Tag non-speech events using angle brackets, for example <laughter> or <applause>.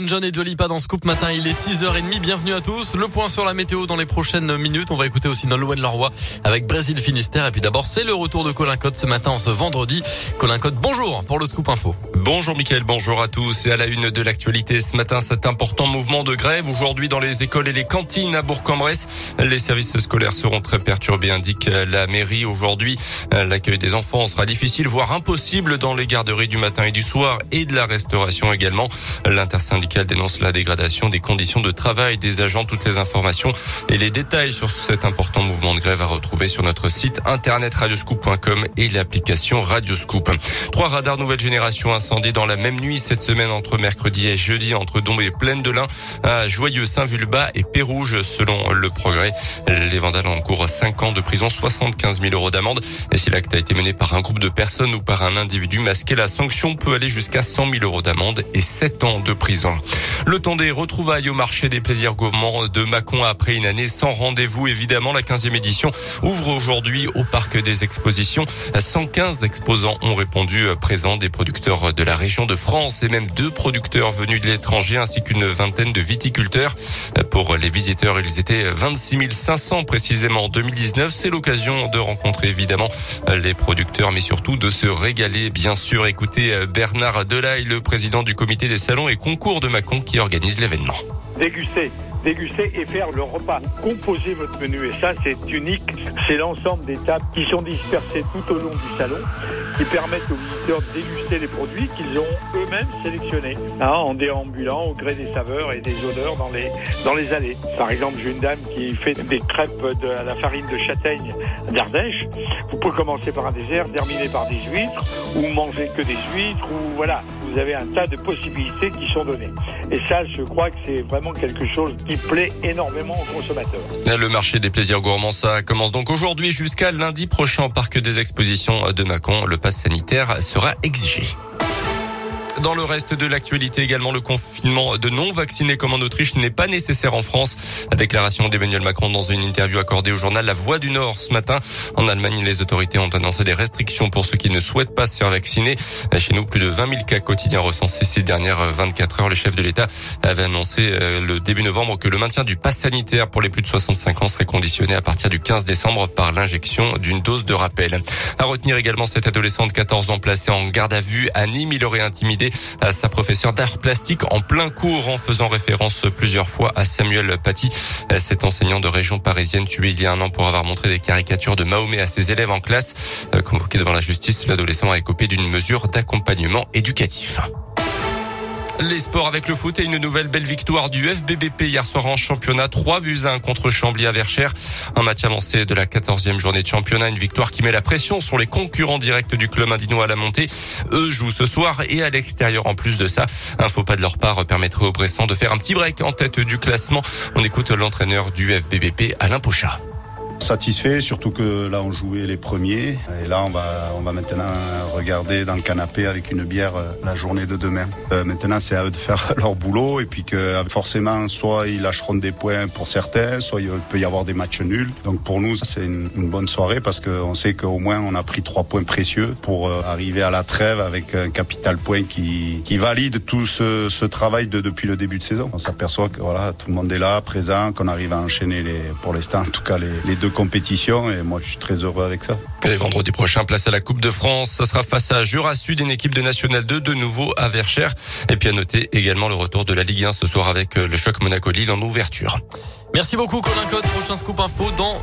John et Dolipa dans Scoop Matin, il est 6h30, bienvenue à tous. Le point sur la météo dans les prochaines minutes. On va écouter aussi Nolwenn Leroy avec Brésil Finistère. Et puis d'abord, c'est le retour de Colin Cotte ce matin, ce vendredi. Colin Cotte, bonjour pour le Scoop Info. Bonjour Mickaël, bonjour à tous. Et à la une de l'actualité ce matin, cet important mouvement de grève aujourd'hui dans les écoles et les cantines à Bourg-en-Bresse. Les services scolaires seront très perturbés, indique la mairie aujourd'hui. L'accueil des enfants sera difficile, voire impossible dans les garderies du matin et du soir et de la restauration également. L'intersyndicale dénonce la dégradation des conditions de travail des agents. Toutes les informations et les détails sur cet important mouvement de grève à retrouver sur notre site internet radioscoop.com et l'application Radioscoop. Trois radars nouvelle génération incendie dans la même nuit cette semaine entre mercredi et jeudi entre Dombe et Plaine de l'Ain à Joyeux, Saint-Vulbas et Pérouge selon le progrès. Les vandales encourent 5 ans de prison, 75 000 euros d'amende. Et si l'acte a été mené par un groupe de personnes ou par un individu masqué, la sanction peut aller jusqu'à 100 000 euros d'amende et 7 ans de prison. Le temps des retrouvailles au marché des plaisirs gourmands de Mâcon après une année sans rendez-vous. Évidemment, la 15e édition ouvre aujourd'hui au parc des expositions. 115 exposants ont répondu présents des producteurs de la région de France et même deux producteurs venus de l'étranger ainsi qu'une vingtaine de viticulteurs. Pour les visiteurs, ils étaient 26 500 précisément en 2019. C'est l'occasion de rencontrer évidemment les producteurs mais surtout de se régaler. Bien sûr, écoutez Bernard Delaille, le président du comité des salons et concours de Mâcon qui organise l'événement. Déguster déguster et faire le repas. Composer votre menu et ça c'est unique. C'est l'ensemble des tables qui sont dispersées tout au long du salon qui permettent aux visiteurs de déguster les produits qu'ils ont eux-mêmes sélectionnés hein, en déambulant au gré des saveurs et des odeurs dans les, dans les allées. Par exemple, j'ai une dame qui fait des crêpes de à la farine de châtaigne d'Ardèche. Vous pouvez commencer par un dessert, terminer par des huîtres ou manger que des huîtres ou voilà. Vous avez un tas de possibilités qui sont données. Et ça, je crois que c'est vraiment quelque chose qui plaît énormément aux consommateurs. Le marché des plaisirs gourmands, ça commence donc aujourd'hui jusqu'à lundi prochain au parc des expositions de Mâcon. Le pass sanitaire sera exigé. Dans le reste de l'actualité également, le confinement de non-vaccinés comme en Autriche n'est pas nécessaire en France. La déclaration d'Emmanuel Macron dans une interview accordée au journal La Voix du Nord ce matin. En Allemagne, les autorités ont annoncé des restrictions pour ceux qui ne souhaitent pas se faire vacciner. Chez nous, plus de 20 000 cas quotidiens recensés ces dernières 24 heures. Le chef de l'État avait annoncé euh, le début novembre que le maintien du pass sanitaire pour les plus de 65 ans serait conditionné à partir du 15 décembre par l'injection d'une dose de rappel. À retenir également cette adolescente de 14 ans placée en garde à vue à Nîmes. Il aurait intimidé à sa professeure d'art plastique en plein cours en faisant référence plusieurs fois à Samuel Paty, cet enseignant de région parisienne tué il y a un an pour avoir montré des caricatures de Mahomet à ses élèves en classe. Convoqué devant la justice, l'adolescent a écopé d'une mesure d'accompagnement éducatif. Les sports avec le foot et une nouvelle belle victoire du FBBP hier soir en championnat. 3 buts à 1 contre Chambly à Verchères. Un match avancé de la 14e journée de championnat. Une victoire qui met la pression sur les concurrents directs du club indinois à la montée. Eux jouent ce soir et à l'extérieur en plus de ça. Un faux pas de leur part permettrait aux Bressans de faire un petit break en tête du classement. On écoute l'entraîneur du FBBP, Alain Pochat satisfait, surtout que là on jouait les premiers et là on va on va maintenant regarder dans le canapé avec une bière euh, la journée de demain. Euh, maintenant c'est à eux de faire <laughs> leur boulot et puis que forcément soit ils lâcheront des points pour certains, soit il peut y avoir des matchs nuls. Donc pour nous c'est une, bonne soirée parce qu'on sait qu'au moins on a pris trois points précieux pour euh, arriver à la trêve avec un capital point qui, qui valide tout ce, ce travail de, depuis le début de saison. On s'aperçoit que voilà tout le monde est là, présent, qu'on arrive à enchaîner les pour l'instant en tout cas les, les deux compétition et moi je suis très heureux avec ça. Et vendredi prochain, place à la Coupe de France. Ça sera face à Jura Sud, une équipe de National 2 de nouveau à Verchères. Et puis à noter également le retour de la Ligue 1 ce soir avec le choc Monaco-Lille en ouverture. Merci beaucoup Colin Code. Prochain scoop info dans